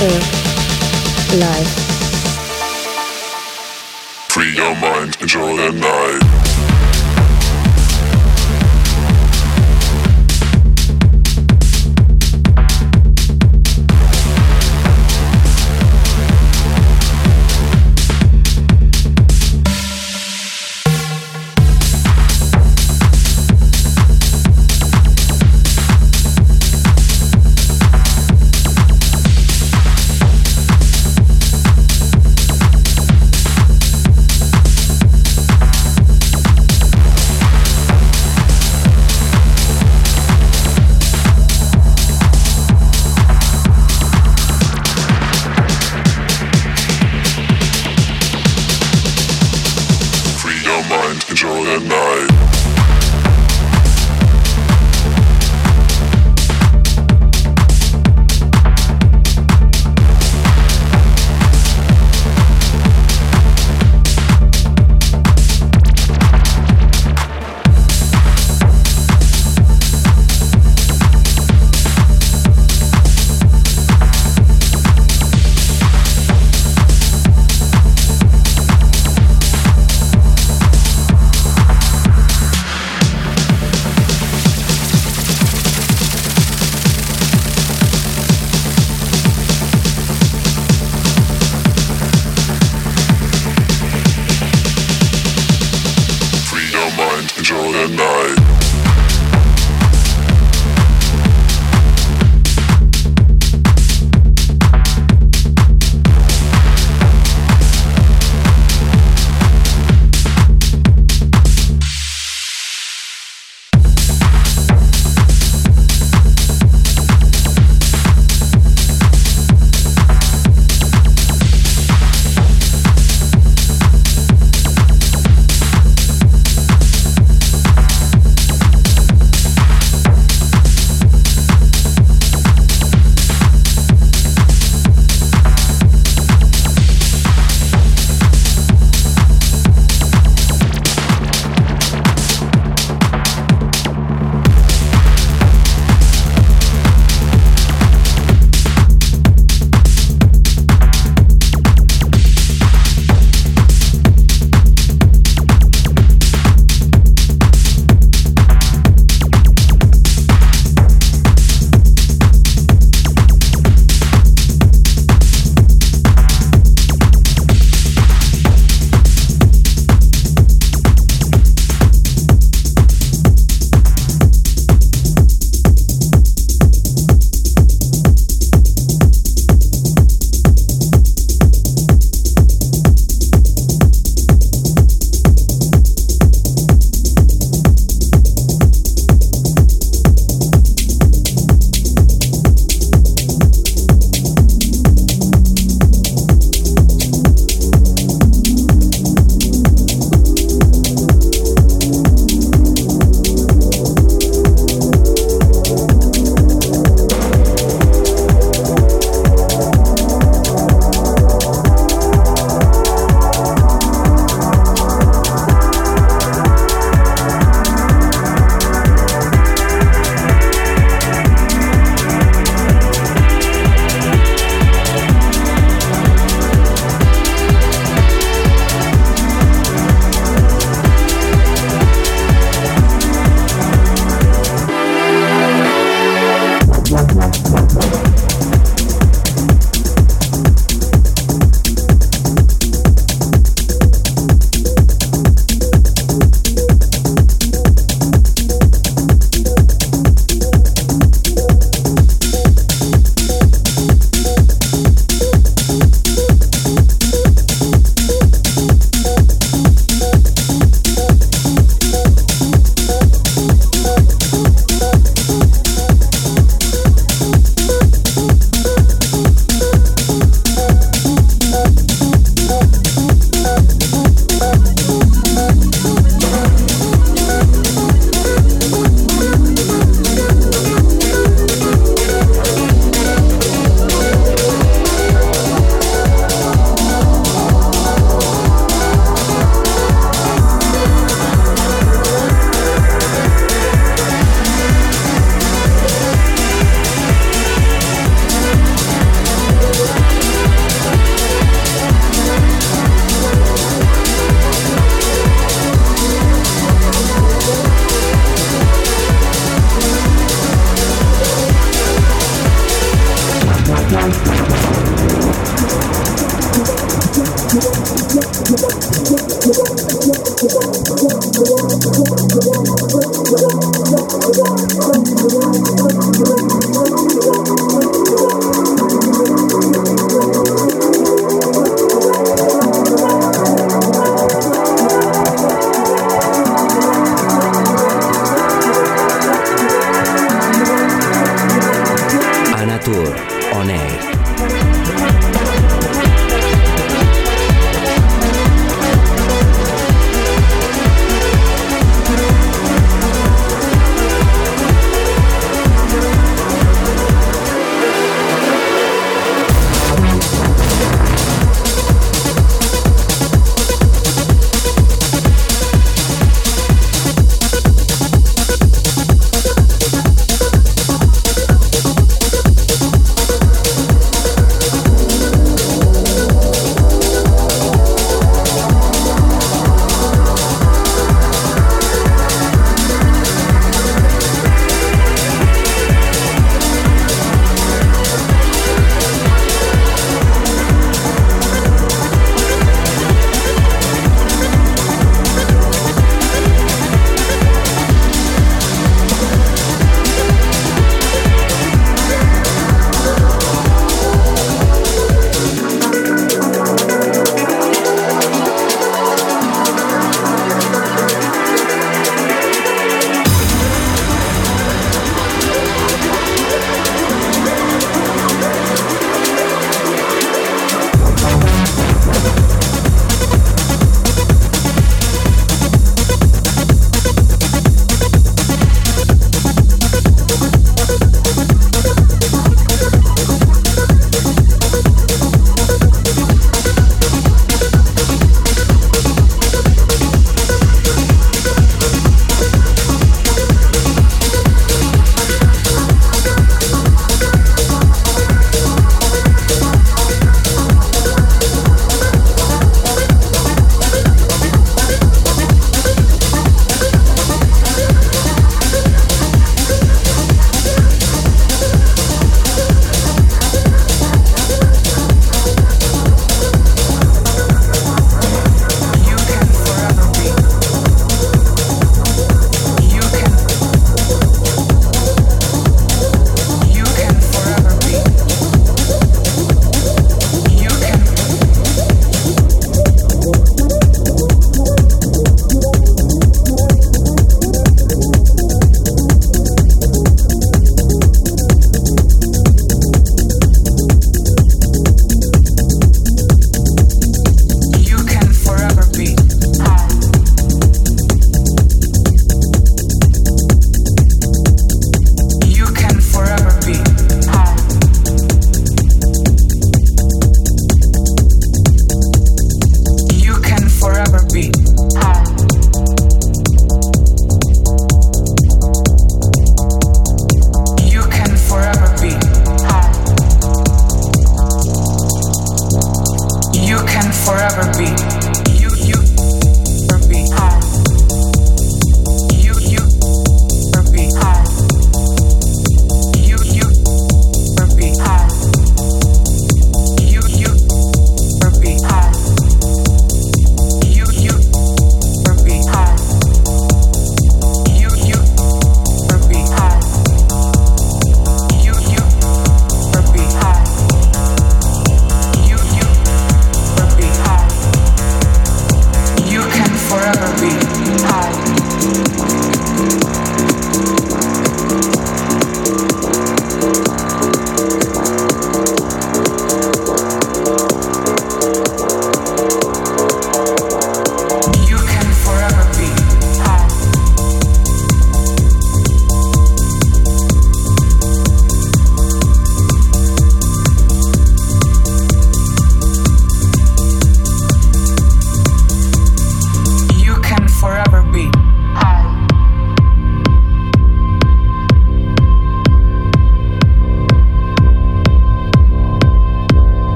live. Free your mind, enjoy the night.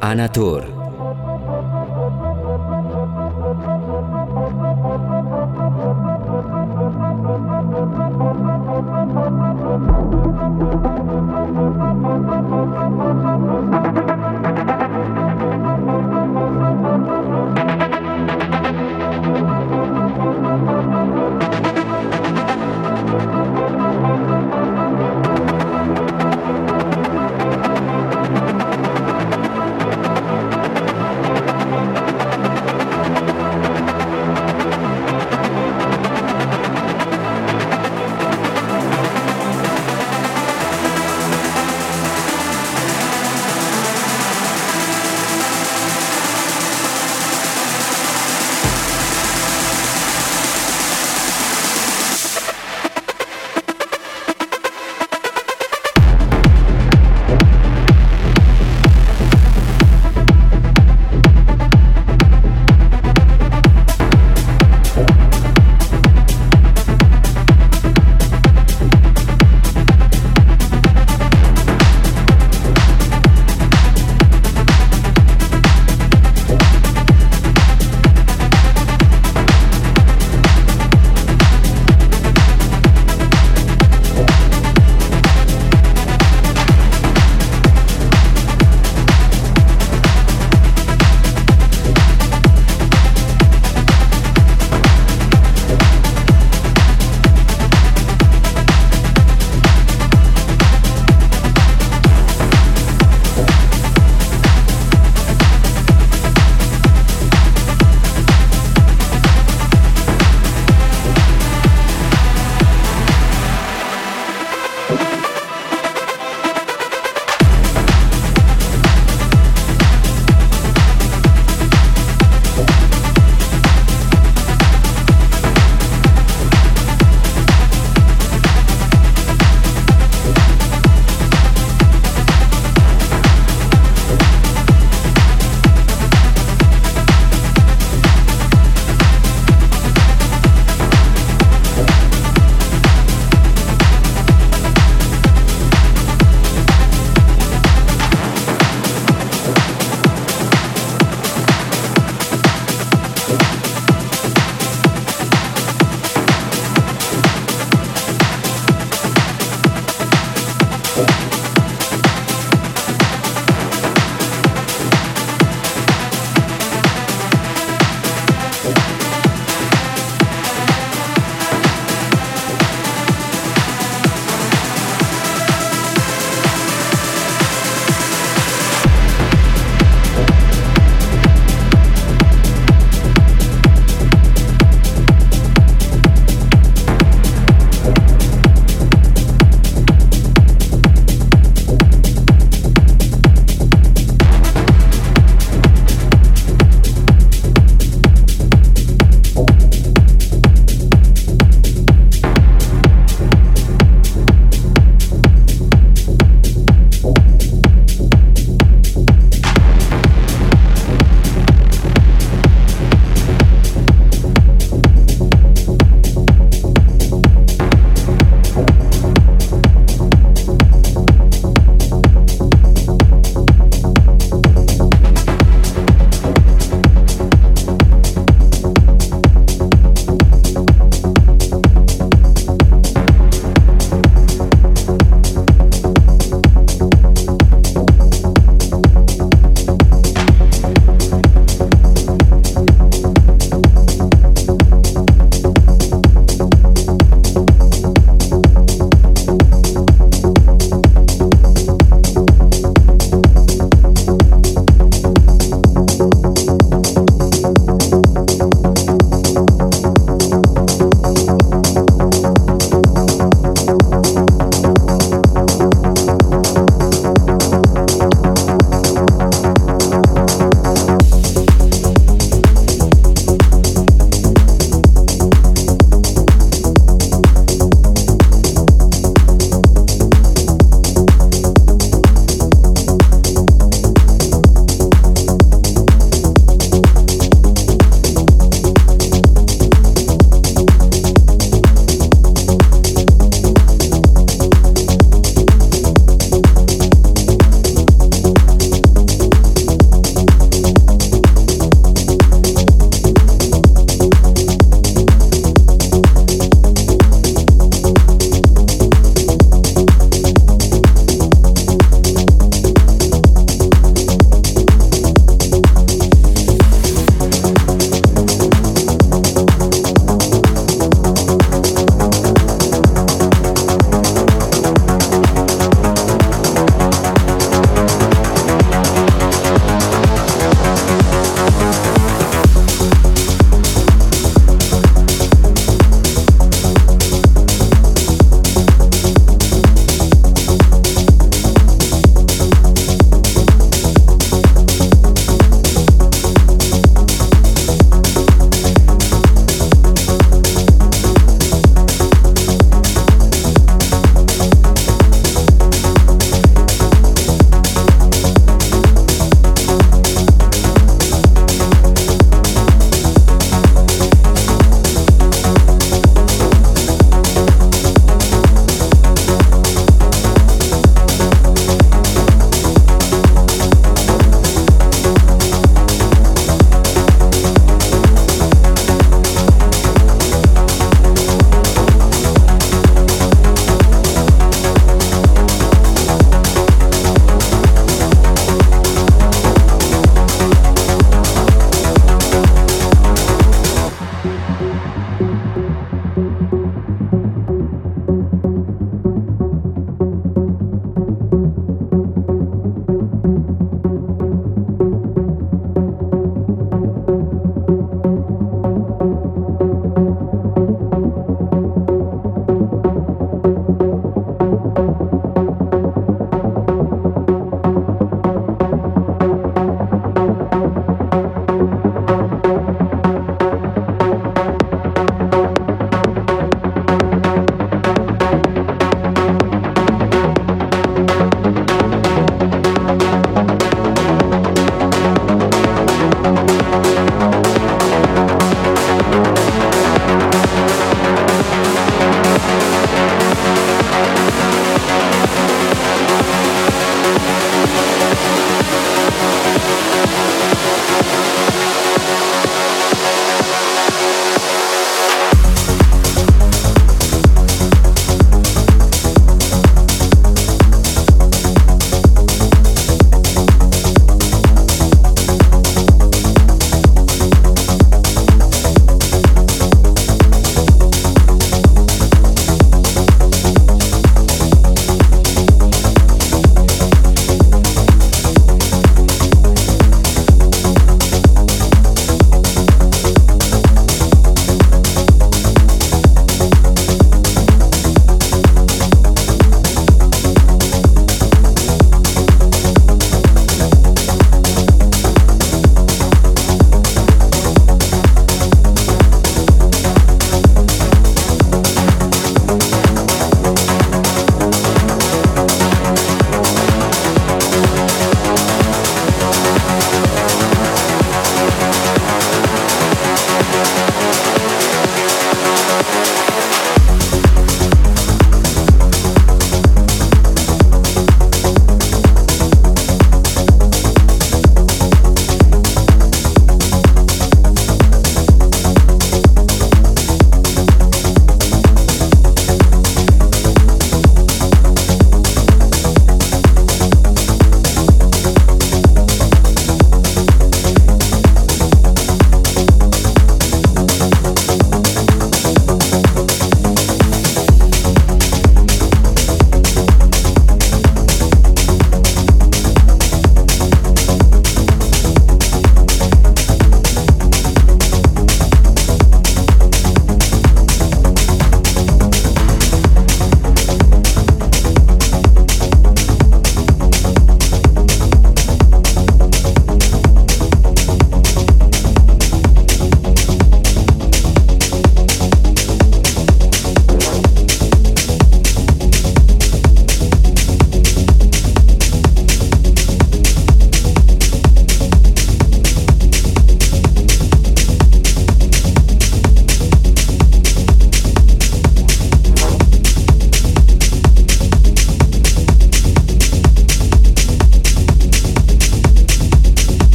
Ana Tour.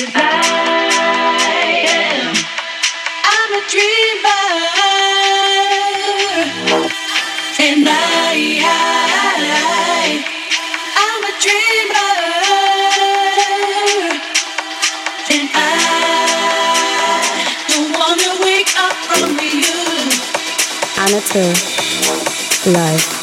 I am. I'm a dreamer. And I, I'm a dreamer. And I don't wanna wake up from Live.